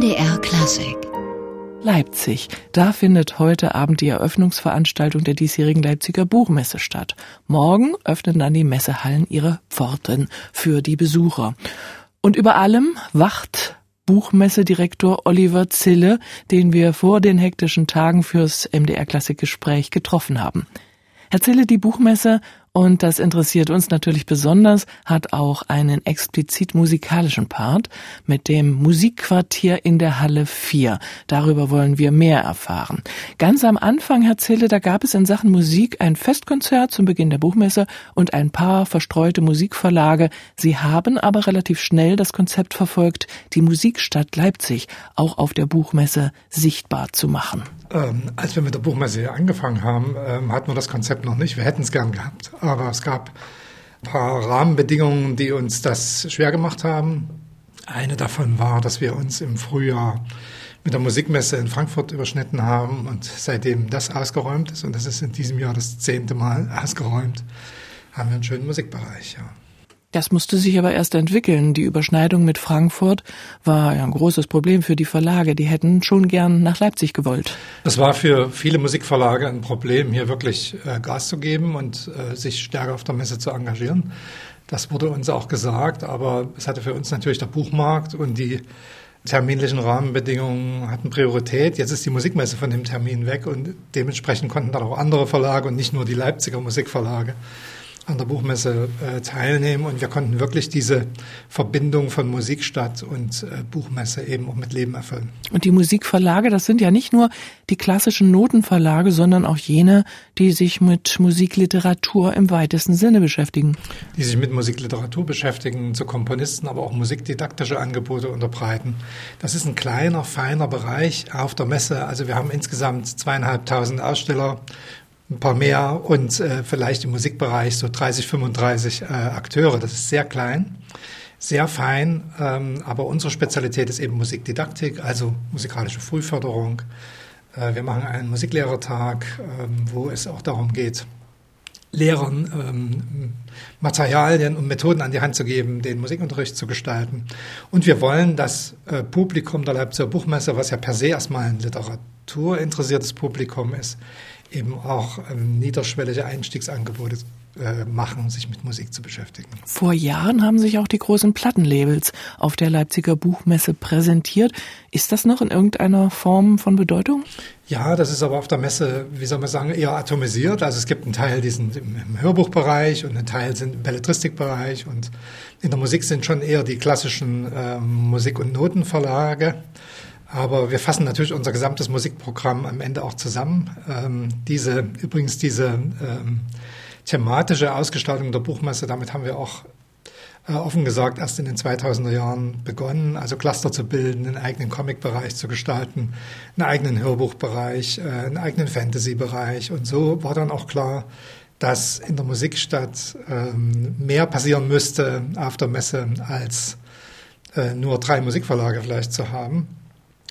MDR Klassik. Leipzig. Da findet heute Abend die Eröffnungsveranstaltung der diesjährigen Leipziger Buchmesse statt. Morgen öffnen dann die Messehallen ihre Pforten für die Besucher. Und über allem wacht Buchmessedirektor Oliver Zille, den wir vor den hektischen Tagen fürs MDR Klassikgespräch getroffen haben. Herr Zille, die Buchmesse und das interessiert uns natürlich besonders, hat auch einen explizit musikalischen Part mit dem Musikquartier in der Halle 4. Darüber wollen wir mehr erfahren. Ganz am Anfang, Herr Zille, da gab es in Sachen Musik ein Festkonzert zum Beginn der Buchmesse und ein paar verstreute Musikverlage. Sie haben aber relativ schnell das Konzept verfolgt, die Musikstadt Leipzig auch auf der Buchmesse sichtbar zu machen. Ähm, als wir mit der Buchmesse angefangen haben, ähm, hatten wir das Konzept noch nicht. Wir hätten es gern gehabt, aber es gab ein paar Rahmenbedingungen, die uns das schwer gemacht haben. Eine davon war, dass wir uns im Frühjahr mit der Musikmesse in Frankfurt überschnitten haben und seitdem das ausgeräumt ist, und das ist in diesem Jahr das zehnte Mal ausgeräumt, haben wir einen schönen Musikbereich. Ja. Das musste sich aber erst entwickeln. Die Überschneidung mit Frankfurt war ja ein großes Problem für die Verlage. Die hätten schon gern nach Leipzig gewollt. Es war für viele Musikverlage ein Problem, hier wirklich äh, Gas zu geben und äh, sich stärker auf der Messe zu engagieren. Das wurde uns auch gesagt, aber es hatte für uns natürlich der Buchmarkt und die terminlichen Rahmenbedingungen hatten Priorität. Jetzt ist die Musikmesse von dem Termin weg und dementsprechend konnten dann auch andere Verlage und nicht nur die Leipziger Musikverlage an der Buchmesse äh, teilnehmen und wir konnten wirklich diese Verbindung von Musikstadt und äh, Buchmesse eben auch mit Leben erfüllen. Und die Musikverlage, das sind ja nicht nur die klassischen Notenverlage, sondern auch jene, die sich mit Musikliteratur im weitesten Sinne beschäftigen. Die sich mit Musikliteratur beschäftigen, zu Komponisten, aber auch musikdidaktische Angebote unterbreiten. Das ist ein kleiner, feiner Bereich auf der Messe. Also wir haben insgesamt zweieinhalbtausend Aussteller ein paar mehr und äh, vielleicht im Musikbereich so 30, 35 äh, Akteure. Das ist sehr klein, sehr fein, ähm, aber unsere Spezialität ist eben Musikdidaktik, also musikalische Frühförderung. Äh, wir machen einen Musiklehrertag, ähm, wo es auch darum geht, Lehrern ähm, Materialien und Methoden an die Hand zu geben, den Musikunterricht zu gestalten. Und wir wollen das äh, Publikum der Leipziger Buchmesse, was ja per se erstmal ein literaturinteressiertes Publikum ist, eben auch ähm, niederschwellige Einstiegsangebote äh, machen, sich mit Musik zu beschäftigen. Vor Jahren haben sich auch die großen Plattenlabels auf der Leipziger Buchmesse präsentiert. Ist das noch in irgendeiner Form von Bedeutung? Ja, das ist aber auf der Messe, wie soll man sagen, eher atomisiert. Also es gibt einen Teil, die sind im, im Hörbuchbereich und ein Teil sind im Belletristikbereich und in der Musik sind schon eher die klassischen ähm, Musik- und Notenverlage. Aber wir fassen natürlich unser gesamtes Musikprogramm am Ende auch zusammen. Ähm, diese, übrigens diese ähm, thematische Ausgestaltung der Buchmesse, damit haben wir auch äh, offen gesagt erst in den 2000er Jahren begonnen, also Cluster zu bilden, einen eigenen Comic-Bereich zu gestalten, einen eigenen Hörbuchbereich, äh, einen eigenen Fantasy-Bereich. Und so war dann auch klar, dass in der Musikstadt ähm, mehr passieren müsste auf der Messe als äh, nur drei Musikverlage vielleicht zu haben.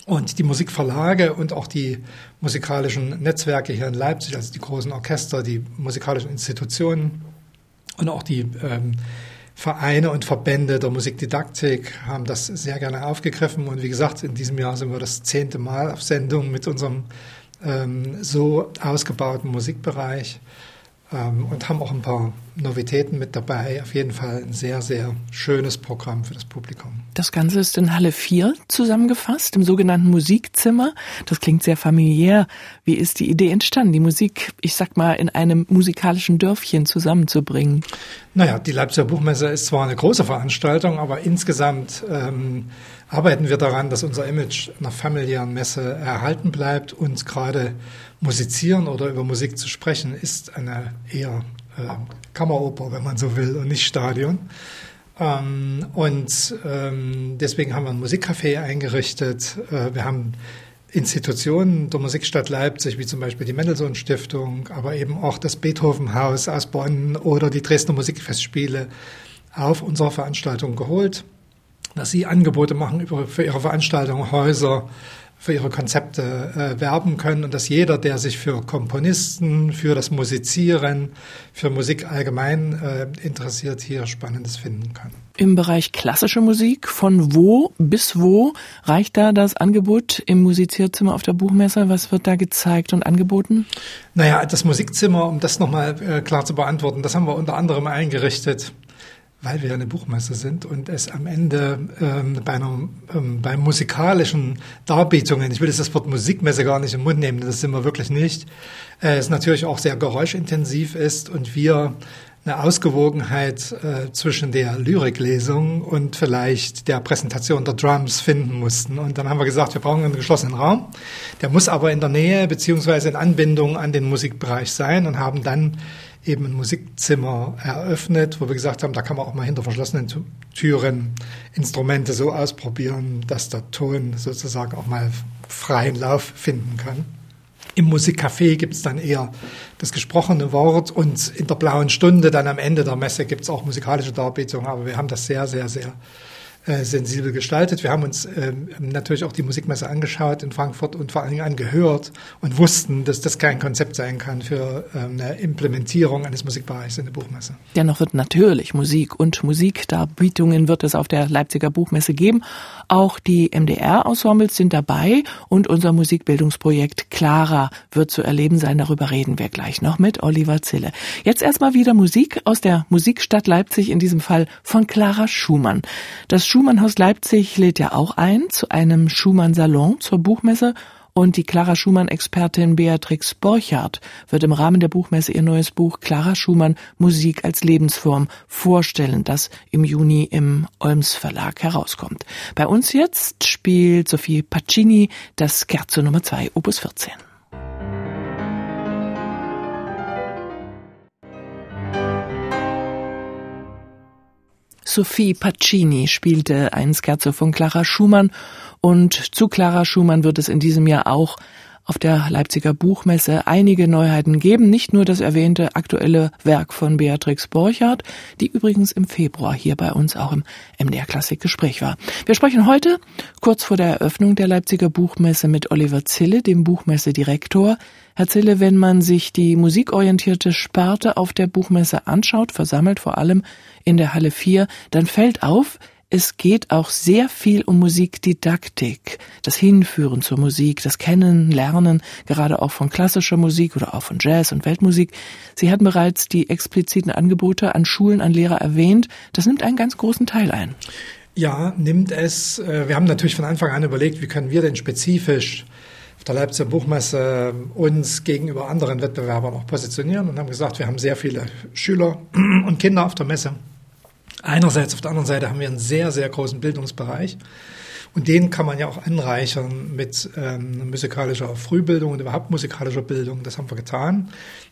Und die Musikverlage und auch die musikalischen Netzwerke hier in Leipzig, also die großen Orchester, die musikalischen Institutionen und auch die ähm, Vereine und Verbände der Musikdidaktik haben das sehr gerne aufgegriffen. Und wie gesagt, in diesem Jahr sind wir das zehnte Mal auf Sendung mit unserem ähm, so ausgebauten Musikbereich ähm, und haben auch ein paar Novitäten mit dabei. Auf jeden Fall ein sehr, sehr schönes Programm für das Publikum. Das Ganze ist in Halle 4 zusammengefasst, im sogenannten Musikzimmer. Das klingt sehr familiär. Wie ist die Idee entstanden, die Musik, ich sag mal, in einem musikalischen Dörfchen zusammenzubringen? Naja, die Leipziger Buchmesse ist zwar eine große Veranstaltung, aber insgesamt ähm, arbeiten wir daran, dass unser Image einer familiären Messe erhalten bleibt und gerade musizieren oder über Musik zu sprechen ist eine eher äh, Kammeroper, wenn man so will, und nicht Stadion. Ähm, und ähm, deswegen haben wir ein Musikcafé eingerichtet. Äh, wir haben Institutionen der Musikstadt Leipzig, wie zum Beispiel die Mendelssohn Stiftung, aber eben auch das Beethovenhaus aus Bonn oder die Dresdner Musikfestspiele auf unsere Veranstaltung geholt, dass sie Angebote machen über, für ihre Veranstaltungen, Häuser, für ihre Konzepte äh, werben können und dass jeder, der sich für Komponisten, für das Musizieren, für Musik allgemein äh, interessiert, hier Spannendes finden kann. Im Bereich klassische Musik, von wo bis wo reicht da das Angebot im Musizierzimmer auf der Buchmesse? Was wird da gezeigt und angeboten? Naja, das Musikzimmer, um das nochmal äh, klar zu beantworten, das haben wir unter anderem eingerichtet weil wir eine Buchmesse sind und es am Ende ähm, bei, einer, ähm, bei musikalischen Darbietungen, ich will jetzt das Wort Musikmesse gar nicht im Mund nehmen, das sind wir wirklich nicht, äh, es natürlich auch sehr geräuschintensiv ist und wir eine Ausgewogenheit äh, zwischen der Lyriklesung und vielleicht der Präsentation der Drums finden mussten. Und dann haben wir gesagt, wir brauchen einen geschlossenen Raum. Der muss aber in der Nähe beziehungsweise in Anbindung an den Musikbereich sein und haben dann eben ein Musikzimmer eröffnet, wo wir gesagt haben, da kann man auch mal hinter verschlossenen Türen Instrumente so ausprobieren, dass der Ton sozusagen auch mal freien Lauf finden kann. Im Musikcafé gibt es dann eher das gesprochene Wort und in der blauen Stunde dann am Ende der Messe gibt es auch musikalische Darbietungen, aber wir haben das sehr, sehr, sehr äh, sensibel gestaltet. Wir haben uns ähm, natürlich auch die Musikmesse angeschaut in Frankfurt und vor allen Dingen angehört und wussten, dass das kein Konzept sein kann für ähm, eine Implementierung eines Musikbereichs in der Buchmesse. Dennoch wird natürlich Musik und Musikdarbietungen wird es auf der Leipziger Buchmesse geben. Auch die MDR-Ensembles sind dabei und unser Musikbildungsprojekt Clara wird zu erleben sein. Darüber reden wir gleich noch mit Oliver Zille. Jetzt erstmal wieder Musik aus der Musikstadt Leipzig, in diesem Fall von Clara Schumann. Das Schumannhaus Leipzig lädt ja auch ein zu einem Schumann-Salon zur Buchmesse und die Clara Schumann-Expertin Beatrix Borchardt wird im Rahmen der Buchmesse ihr neues Buch Clara Schumann Musik als Lebensform vorstellen, das im Juni im Olms Verlag herauskommt. Bei uns jetzt spielt Sophie Pacini das Scherzo Nummer 2, Opus 14. Sophie Pacini spielte ein Scherzo von Clara Schumann. Und zu Clara Schumann wird es in diesem Jahr auch auf der Leipziger Buchmesse einige Neuheiten geben. Nicht nur das erwähnte aktuelle Werk von Beatrix Borchardt, die übrigens im Februar hier bei uns auch im MDR Klassik Gespräch war. Wir sprechen heute kurz vor der Eröffnung der Leipziger Buchmesse mit Oliver Zille, dem Buchmessedirektor. Herr Zille, wenn man sich die musikorientierte Sparte auf der Buchmesse anschaut, versammelt vor allem in der Halle 4, dann fällt auf, es geht auch sehr viel um Musikdidaktik, das Hinführen zur Musik, das Kennen, Lernen, gerade auch von klassischer Musik oder auch von Jazz und Weltmusik. Sie hatten bereits die expliziten Angebote an Schulen, an Lehrer erwähnt. Das nimmt einen ganz großen Teil ein. Ja, nimmt es. Äh, wir haben natürlich von Anfang an überlegt, wie können wir denn spezifisch auf der Leipziger Buchmesse uns gegenüber anderen Wettbewerbern auch positionieren und haben gesagt, wir haben sehr viele Schüler und Kinder auf der Messe Einerseits, auf der anderen Seite haben wir einen sehr, sehr großen Bildungsbereich. Und den kann man ja auch anreichern mit ähm, musikalischer Frühbildung und überhaupt musikalischer Bildung. Das haben wir getan.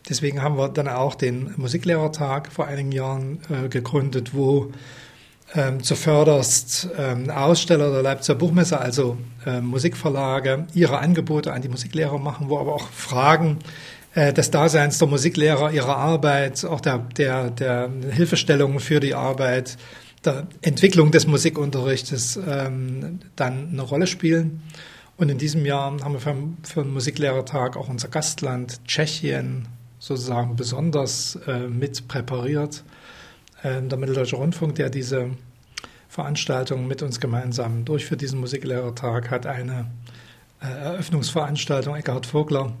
Deswegen haben wir dann auch den Musiklehrertag vor einigen Jahren äh, gegründet, wo ähm, zuvörderst ähm, Aussteller der Leipziger Buchmesse, also äh, Musikverlage, ihre Angebote an die Musiklehrer machen, wo aber auch Fragen äh, des Daseins der Musiklehrer, ihrer Arbeit, auch der, der, der Hilfestellung für die Arbeit, der Entwicklung des Musikunterrichtes ähm, dann eine Rolle spielen. Und in diesem Jahr haben wir für, für den Musiklehrertag auch unser Gastland Tschechien sozusagen besonders äh, mit präpariert. Äh, der Mitteldeutsche Rundfunk, der diese Veranstaltung mit uns gemeinsam durchführt, diesen Musiklehrertag, hat eine äh, Eröffnungsveranstaltung, Eckhard Vogler,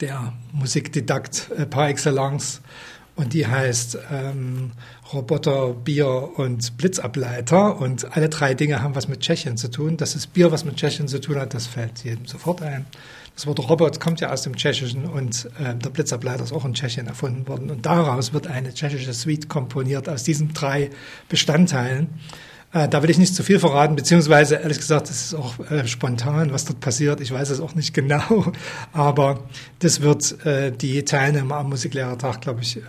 der Musikdidakt äh, par excellence. Und die heißt ähm, Roboter, Bier und Blitzableiter. Und alle drei Dinge haben was mit Tschechien zu tun. Das Bier was mit Tschechien zu tun hat, das fällt jedem sofort ein. Das Wort Robot kommt ja aus dem Tschechischen und äh, der Blitzableiter ist auch in Tschechien erfunden worden. Und daraus wird eine tschechische Suite komponiert aus diesen drei Bestandteilen. Äh, da will ich nicht zu viel verraten, beziehungsweise ehrlich gesagt, das ist auch äh, spontan, was dort passiert. Ich weiß es auch nicht genau, aber das wird äh, die Teilnehmer am Musiklehrertag, glaube ich, äh,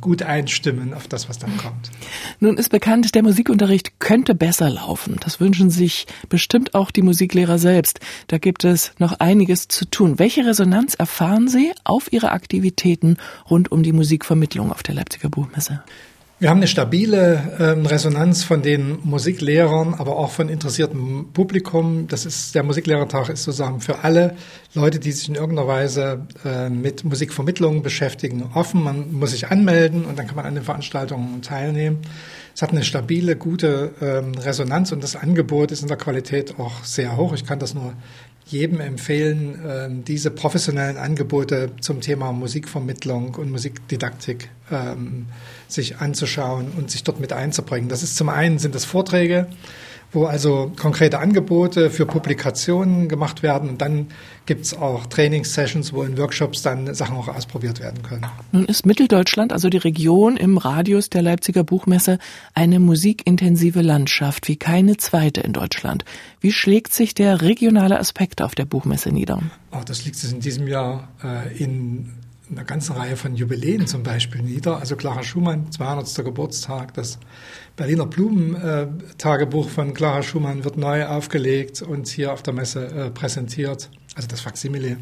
gut einstimmen auf das, was dann kommt. Nun ist bekannt, der Musikunterricht könnte besser laufen. Das wünschen sich bestimmt auch die Musiklehrer selbst. Da gibt es noch einiges zu tun. Welche Resonanz erfahren Sie auf Ihre Aktivitäten rund um die Musikvermittlung auf der Leipziger Buchmesse? Wir haben eine stabile ähm, Resonanz von den Musiklehrern, aber auch von interessiertem Publikum. Das ist, der Musiklehrertag ist sozusagen für alle Leute, die sich in irgendeiner Weise äh, mit Musikvermittlung beschäftigen, offen. Man muss sich anmelden und dann kann man an den Veranstaltungen teilnehmen. Es hat eine stabile, gute ähm, Resonanz und das Angebot ist in der Qualität auch sehr hoch. Ich kann das nur jedem empfehlen, ähm, diese professionellen Angebote zum Thema Musikvermittlung und Musikdidaktik ähm, sich anzuschauen und sich dort mit einzubringen. Das ist zum einen sind das Vorträge, wo also konkrete Angebote für Publikationen gemacht werden. Und dann gibt es auch Trainingssessions, wo in Workshops dann Sachen auch ausprobiert werden können. Nun ist Mitteldeutschland, also die Region im Radius der Leipziger Buchmesse, eine musikintensive Landschaft wie keine zweite in Deutschland. Wie schlägt sich der regionale Aspekt auf der Buchmesse nieder? Oh, das liegt in diesem Jahr äh, in einer ganzen Reihe von Jubiläen zum Beispiel nieder. Also Clara Schumann, 200. Geburtstag, das Berliner Blumentagebuch von Clara Schumann wird neu aufgelegt und hier auf der Messe äh, präsentiert, also das Faksimile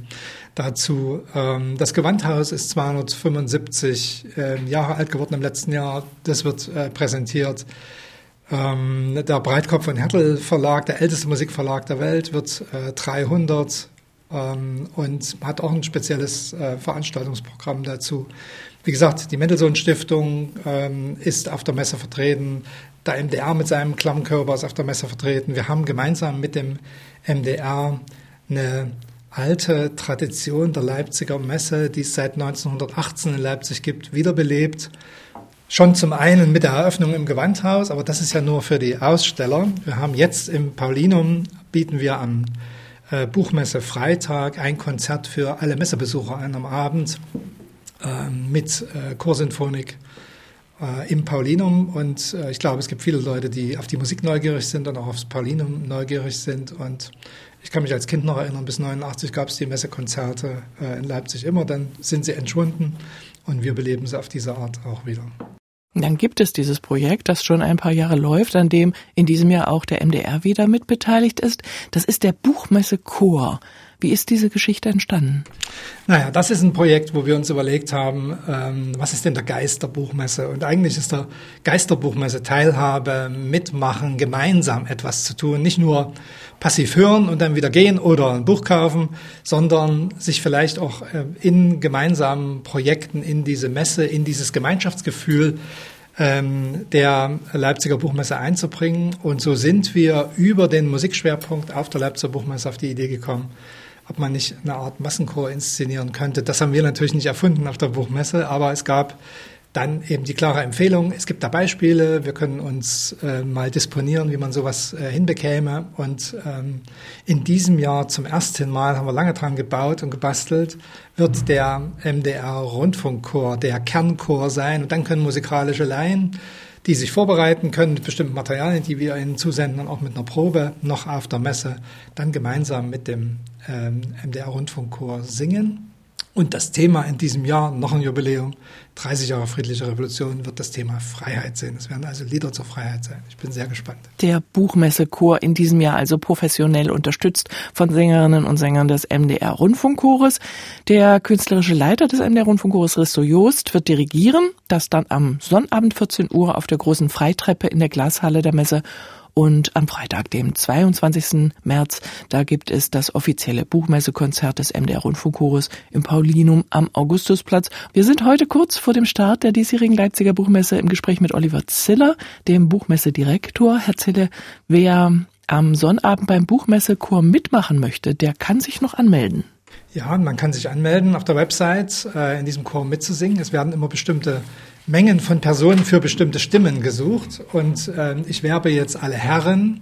dazu. Ähm, das Gewandhaus ist 275 äh, Jahre alt geworden im letzten Jahr, das wird äh, präsentiert. Ähm, der Breitkopf und Hertel Verlag, der älteste Musikverlag der Welt, wird 300 ähm, und hat auch ein spezielles äh, Veranstaltungsprogramm dazu. Wie gesagt, die Mendelssohn Stiftung ähm, ist auf der Messe vertreten, der MDR mit seinem Klammkörper ist auf der Messe vertreten. Wir haben gemeinsam mit dem MDR eine alte Tradition der Leipziger Messe, die es seit 1918 in Leipzig gibt, wiederbelebt. Schon zum einen mit der Eröffnung im Gewandhaus, aber das ist ja nur für die Aussteller. Wir haben jetzt im Paulinum, bieten wir am äh, Buchmesse Freitag ein Konzert für alle Messebesucher an am Abend äh, mit äh, Chorsinfonik äh, im Paulinum. Und äh, ich glaube, es gibt viele Leute, die auf die Musik neugierig sind und auch aufs Paulinum neugierig sind. Und ich kann mich als Kind noch erinnern, bis 89 gab es die Messekonzerte äh, in Leipzig immer. Dann sind sie entschwunden und wir beleben sie auf diese Art auch wieder. Dann gibt es dieses Projekt, das schon ein paar Jahre läuft, an dem in diesem Jahr auch der MDR wieder mitbeteiligt ist. Das ist der Buchmesse Chor. Wie ist diese Geschichte entstanden? Naja, das ist ein Projekt, wo wir uns überlegt haben, ähm, was ist denn der Geist der Buchmesse? Und eigentlich ist der Geist der Buchmesse Teilhabe, mitmachen, gemeinsam etwas zu tun. Nicht nur passiv hören und dann wieder gehen oder ein Buch kaufen, sondern sich vielleicht auch äh, in gemeinsamen Projekten in diese Messe, in dieses Gemeinschaftsgefühl ähm, der Leipziger Buchmesse einzubringen. Und so sind wir über den Musikschwerpunkt auf der Leipziger Buchmesse auf die Idee gekommen, ob man nicht eine Art Massenchor inszenieren könnte. Das haben wir natürlich nicht erfunden auf der Buchmesse, aber es gab dann eben die klare Empfehlung, es gibt da Beispiele, wir können uns äh, mal disponieren, wie man sowas äh, hinbekäme. Und ähm, in diesem Jahr zum ersten Mal haben wir lange dran gebaut und gebastelt, wird der MDR Rundfunkchor der Kernchor sein. Und dann können musikalische Laien die sich vorbereiten können mit bestimmten Materialien, die wir ihnen zusenden und auch mit einer Probe noch auf der Messe, dann gemeinsam mit dem ähm, MDR Rundfunkchor singen. Und das Thema in diesem Jahr, noch ein Jubiläum, 30 Jahre friedliche Revolution, wird das Thema Freiheit sein. Es werden also Lieder zur Freiheit sein. Ich bin sehr gespannt. Der Buchmessechor in diesem Jahr also professionell unterstützt von Sängerinnen und Sängern des MDR Rundfunkchores. Der künstlerische Leiter des MDR Rundfunkchores, Risto Joost, wird dirigieren. Das dann am Sonnabend 14 Uhr auf der großen Freitreppe in der Glashalle der Messe und am Freitag, dem 22. März, da gibt es das offizielle Buchmessekonzert des MDR Rundfunkchores im Paulinum am Augustusplatz. Wir sind heute kurz vor dem Start der diesjährigen Leipziger Buchmesse im Gespräch mit Oliver Ziller, dem Buchmessedirektor. Herr Zille, wer am Sonnabend beim Buchmessechor mitmachen möchte, der kann sich noch anmelden. Ja, man kann sich anmelden auf der Website, äh, in diesem Chor mitzusingen. Es werden immer bestimmte Mengen von Personen für bestimmte Stimmen gesucht. Und ähm, ich werbe jetzt alle Herren.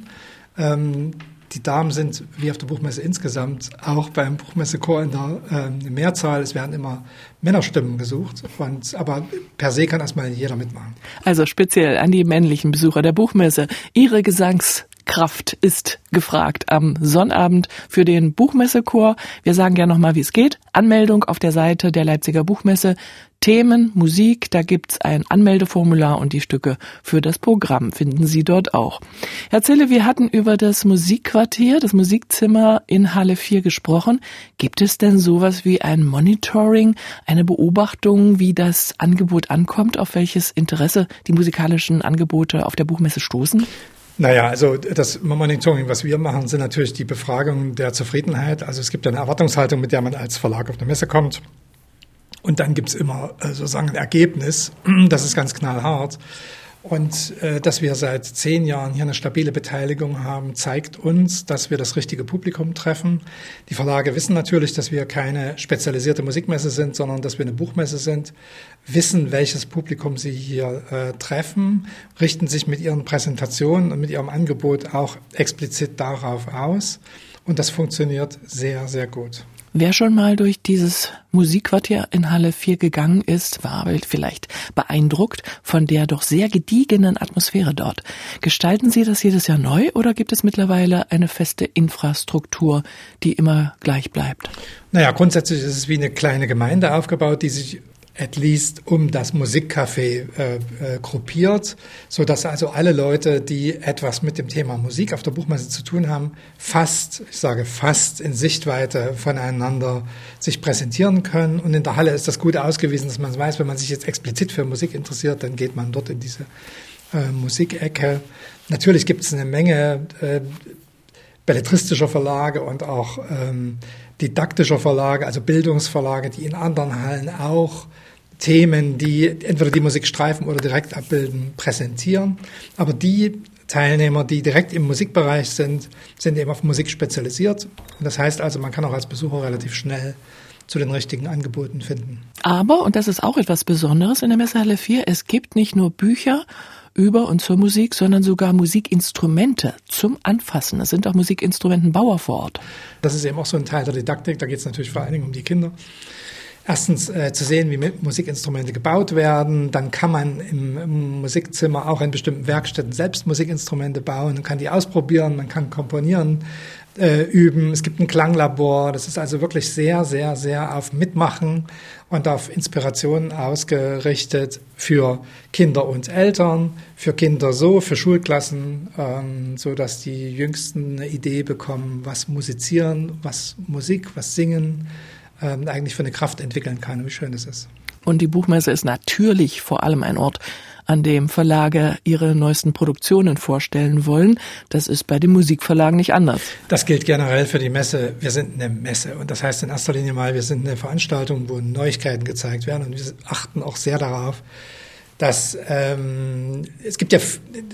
Ähm, die Damen sind wie auf der Buchmesse insgesamt auch beim Buchmessechor in der äh, Mehrzahl. Es werden immer Männerstimmen gesucht. Und, aber per se kann erstmal jeder mitmachen. Also speziell an die männlichen Besucher der Buchmesse. Ihre Gesangs Musikkraft ist gefragt am Sonnabend für den Buchmessechor. Wir sagen ja nochmal, wie es geht. Anmeldung auf der Seite der Leipziger Buchmesse. Themen, Musik, da gibt's ein Anmeldeformular und die Stücke für das Programm finden Sie dort auch. Herr Zille, wir hatten über das Musikquartier, das Musikzimmer in Halle 4 gesprochen. Gibt es denn sowas wie ein Monitoring, eine Beobachtung, wie das Angebot ankommt, auf welches Interesse die musikalischen Angebote auf der Buchmesse stoßen? Naja, also das Monitoring, was wir machen, sind natürlich die Befragungen der Zufriedenheit. Also es gibt eine Erwartungshaltung, mit der man als Verlag auf der Messe kommt. Und dann gibt's immer äh, sozusagen ein Ergebnis. Das ist ganz knallhart. Und äh, dass wir seit zehn Jahren hier eine stabile Beteiligung haben, zeigt uns, dass wir das richtige Publikum treffen. Die Verlage wissen natürlich, dass wir keine spezialisierte Musikmesse sind, sondern dass wir eine Buchmesse sind, wissen, welches Publikum sie hier äh, treffen, richten sich mit ihren Präsentationen und mit ihrem Angebot auch explizit darauf aus. Und das funktioniert sehr, sehr gut. Wer schon mal durch dieses Musikquartier in Halle 4 gegangen ist, war vielleicht beeindruckt von der doch sehr gediegenen Atmosphäre dort. Gestalten Sie das jedes Jahr neu oder gibt es mittlerweile eine feste Infrastruktur, die immer gleich bleibt? Naja, grundsätzlich ist es wie eine kleine Gemeinde aufgebaut, die sich at least um das Musikcafé äh, äh, gruppiert, so dass also alle Leute, die etwas mit dem Thema Musik auf der Buchmesse zu tun haben, fast, ich sage fast in Sichtweite voneinander sich präsentieren können. Und in der Halle ist das gut ausgewiesen, dass man weiß, wenn man sich jetzt explizit für Musik interessiert, dann geht man dort in diese äh, Musikecke. Natürlich gibt es eine Menge äh, belletristischer Verlage und auch ähm, didaktischer Verlage, also Bildungsverlage, die in anderen Hallen auch Themen, die entweder die Musik streifen oder direkt abbilden, präsentieren. Aber die Teilnehmer, die direkt im Musikbereich sind, sind eben auf Musik spezialisiert. Das heißt also, man kann auch als Besucher relativ schnell zu den richtigen Angeboten finden. Aber, und das ist auch etwas Besonderes in der Messehalle 4, es gibt nicht nur Bücher über und zur Musik, sondern sogar Musikinstrumente zum Anfassen. Es sind auch Musikinstrumentenbauer vor Ort. Das ist eben auch so ein Teil der Didaktik. Da geht es natürlich vor allen Dingen um die Kinder erstens äh, zu sehen, wie Musikinstrumente gebaut werden. Dann kann man im, im, Musikzimmer auch in bestimmten Werkstätten selbst Musikinstrumente bauen und kann die ausprobieren. Man kann komponieren, äh, üben. Es gibt ein Klanglabor. Das ist also wirklich sehr, sehr, sehr auf Mitmachen und auf Inspirationen ausgerichtet für Kinder und Eltern, für Kinder so, für Schulklassen, ähm, so dass die Jüngsten eine Idee bekommen, was musizieren, was Musik, was singen ähm, eigentlich für eine Kraft entwickeln kann, wie schön das ist. Und die Buchmesse ist natürlich vor allem ein Ort, an dem Verlage ihre neuesten Produktionen vorstellen wollen. Das ist bei den Musikverlagen nicht anders. Das gilt generell für die Messe. Wir sind eine Messe und das heißt in erster Linie mal, wir sind eine Veranstaltung, wo Neuigkeiten gezeigt werden und wir achten auch sehr darauf, dass ähm, es gibt ja,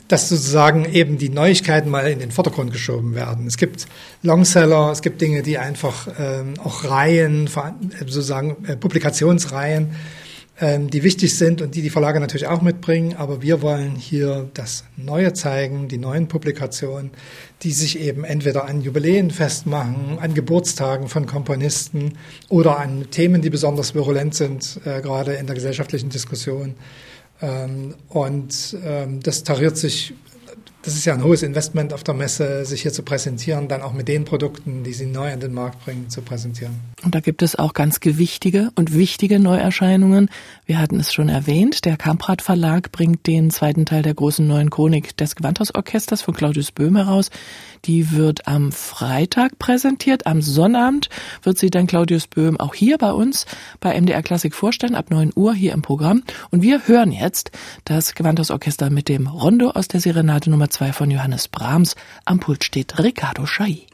dass sozusagen eben die Neuigkeiten mal in den Vordergrund geschoben werden. Es gibt Longseller, es gibt Dinge, die einfach ähm, auch Reihen, sozusagen äh, Publikationsreihen, die wichtig sind und die die Verlage natürlich auch mitbringen. Aber wir wollen hier das Neue zeigen, die neuen Publikationen, die sich eben entweder an Jubiläen festmachen, an Geburtstagen von Komponisten oder an Themen, die besonders virulent sind, äh, gerade in der gesellschaftlichen Diskussion. Ähm, und ähm, das tariert sich das ist ja ein hohes Investment auf der Messe, sich hier zu präsentieren, dann auch mit den Produkten, die sie neu an den Markt bringen, zu präsentieren. Und da gibt es auch ganz gewichtige und wichtige Neuerscheinungen. Wir hatten es schon erwähnt, der Kamprad Verlag bringt den zweiten Teil der großen neuen Chronik des Gewandhausorchesters von Claudius Böhm heraus. Die wird am Freitag präsentiert. Am Sonnabend wird sie dann Claudius Böhm auch hier bei uns bei MDR Klassik vorstellen, ab 9 Uhr hier im Programm. Und wir hören jetzt das Gewandhausorchester mit dem Rondo aus der Serenade Nummer 2 von Johannes Brahms. Am Pult steht Ricardo Schai.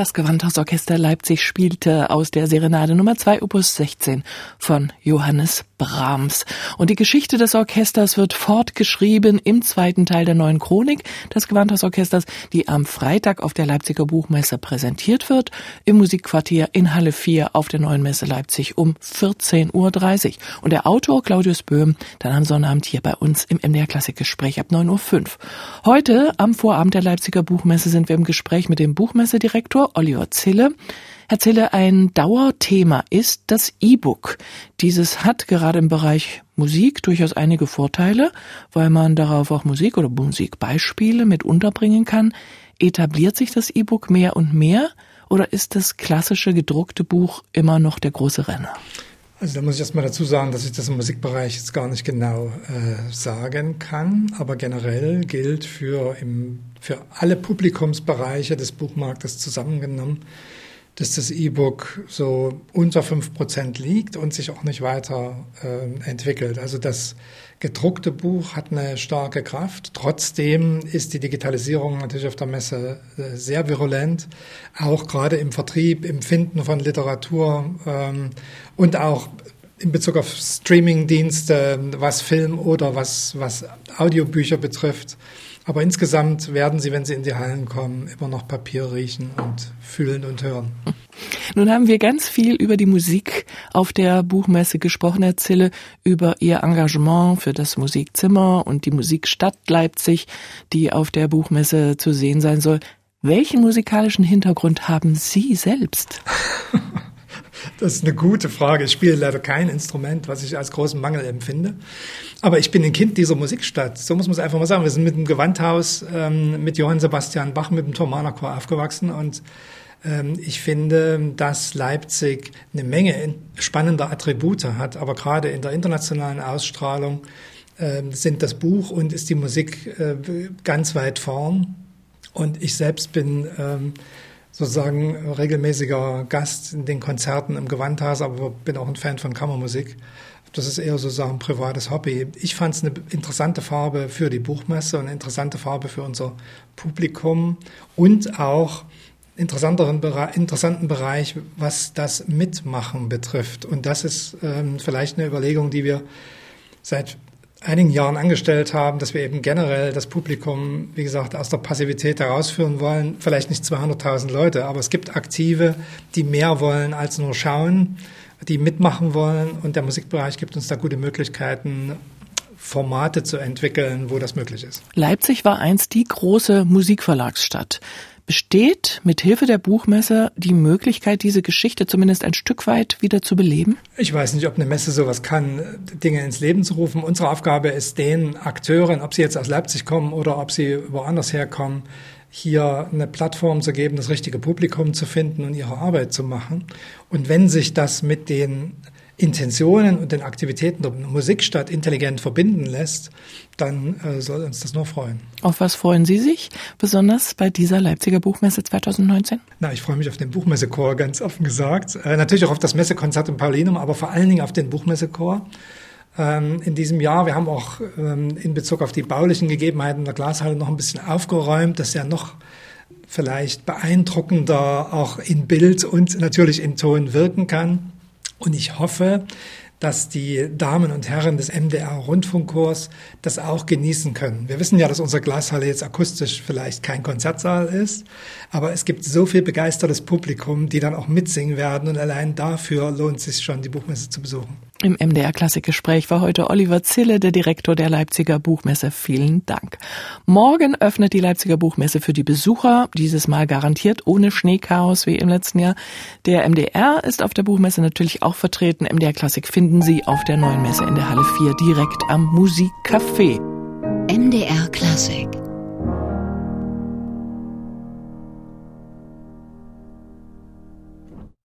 Das Gewandhausorchester Leipzig spielte aus der Serenade Nummer 2 Opus 16 von Johannes Brahms. Und die Geschichte des Orchesters wird fortgeschrieben im zweiten Teil der neuen Chronik des Gewandhausorchesters, die am Freitag auf der Leipziger Buchmesse präsentiert wird, im Musikquartier in Halle 4 auf der neuen Messe Leipzig um 14.30 Uhr. Und der Autor Claudius Böhm dann am Sonnabend hier bei uns im MDR Klassikgespräch ab 9.05 Uhr. Heute am Vorabend der Leipziger Buchmesse sind wir im Gespräch mit dem Buchmessedirektor Oliver Zille. Herr Zille, ein Dauerthema ist das E-Book. Dieses hat gerade im Bereich Musik durchaus einige Vorteile, weil man darauf auch Musik oder Musikbeispiele mit unterbringen kann. Etabliert sich das E-Book mehr und mehr oder ist das klassische gedruckte Buch immer noch der große Renner? Also da muss ich erstmal dazu sagen, dass ich das im Musikbereich jetzt gar nicht genau äh, sagen kann, aber generell gilt für, im, für alle Publikumsbereiche des Buchmarktes zusammengenommen, dass das E-Book so unter fünf Prozent liegt und sich auch nicht weiter äh, entwickelt. Also das gedruckte Buch hat eine starke Kraft. Trotzdem ist die Digitalisierung natürlich auf der Messe äh, sehr virulent, auch gerade im Vertrieb, im Finden von Literatur ähm, und auch in Bezug auf Streamingdienste, was Film oder was, was Audiobücher betrifft. Aber insgesamt werden sie, wenn sie in die Hallen kommen, immer noch Papier riechen und fühlen und hören. Nun haben wir ganz viel über die Musik auf der Buchmesse gesprochen, Herr Zille, über Ihr Engagement für das Musikzimmer und die Musikstadt Leipzig, die auf der Buchmesse zu sehen sein soll. Welchen musikalischen Hintergrund haben Sie selbst? Das ist eine gute Frage. Ich spiele leider kein Instrument, was ich als großen Mangel empfinde. Aber ich bin ein Kind dieser Musikstadt. So muss man es einfach mal sagen. Wir sind mit dem Gewandhaus, ähm, mit Johann Sebastian Bach, mit dem Thomanerchor aufgewachsen und ähm, ich finde, dass Leipzig eine Menge spannender Attribute hat, aber gerade in der internationalen Ausstrahlung äh, sind das Buch und ist die Musik äh, ganz weit vorn. Und ich selbst bin ähm, sozusagen regelmäßiger Gast in den Konzerten im Gewandhaus, aber bin auch ein Fan von Kammermusik. Das ist eher sozusagen ein privates Hobby. Ich fand es eine interessante Farbe für die Buchmesse und eine interessante Farbe für unser Publikum und auch interessanteren interessanten Bereich, was das Mitmachen betrifft. Und das ist ähm, vielleicht eine Überlegung, die wir seit einigen Jahren angestellt haben, dass wir eben generell das Publikum, wie gesagt, aus der Passivität herausführen wollen. Vielleicht nicht 200.000 Leute, aber es gibt Aktive, die mehr wollen als nur schauen, die mitmachen wollen. Und der Musikbereich gibt uns da gute Möglichkeiten, Formate zu entwickeln, wo das möglich ist. Leipzig war einst die große Musikverlagsstadt. Besteht mit Hilfe der Buchmesse die Möglichkeit, diese Geschichte zumindest ein Stück weit wieder zu beleben? Ich weiß nicht, ob eine Messe sowas kann, Dinge ins Leben zu rufen. Unsere Aufgabe ist den Akteuren, ob sie jetzt aus Leipzig kommen oder ob sie woanders herkommen, hier eine Plattform zu geben, das richtige Publikum zu finden und ihre Arbeit zu machen. Und wenn sich das mit den Intentionen und den Aktivitäten der Musikstadt intelligent verbinden lässt, dann äh, soll uns das nur freuen. Auf was freuen Sie sich besonders bei dieser Leipziger Buchmesse 2019? Na, ich freue mich auf den Buchmessechor, ganz offen gesagt. Äh, natürlich auch auf das Messekonzert im Paulinum, aber vor allen Dingen auf den Buchmessechor ähm, in diesem Jahr. Wir haben auch ähm, in Bezug auf die baulichen Gegebenheiten der Glashalle noch ein bisschen aufgeräumt, dass ja noch vielleicht beeindruckender auch in Bild und natürlich in Ton wirken kann. Und ich hoffe, dass die Damen und Herren des MDR Rundfunkchors das auch genießen können. Wir wissen ja, dass unsere Glashalle jetzt akustisch vielleicht kein Konzertsaal ist, aber es gibt so viel begeistertes Publikum, die dann auch mitsingen werden und allein dafür lohnt es sich schon, die Buchmesse zu besuchen. Im MDR Klassikgespräch war heute Oliver Zille, der Direktor der Leipziger Buchmesse. Vielen Dank. Morgen öffnet die Leipziger Buchmesse für die Besucher, dieses Mal garantiert ohne Schneechaos wie im letzten Jahr. Der MDR ist auf der Buchmesse natürlich auch vertreten. MDR Klassik finden Sie auf der neuen Messe in der Halle 4 direkt am Musikcafé. MDR Klassik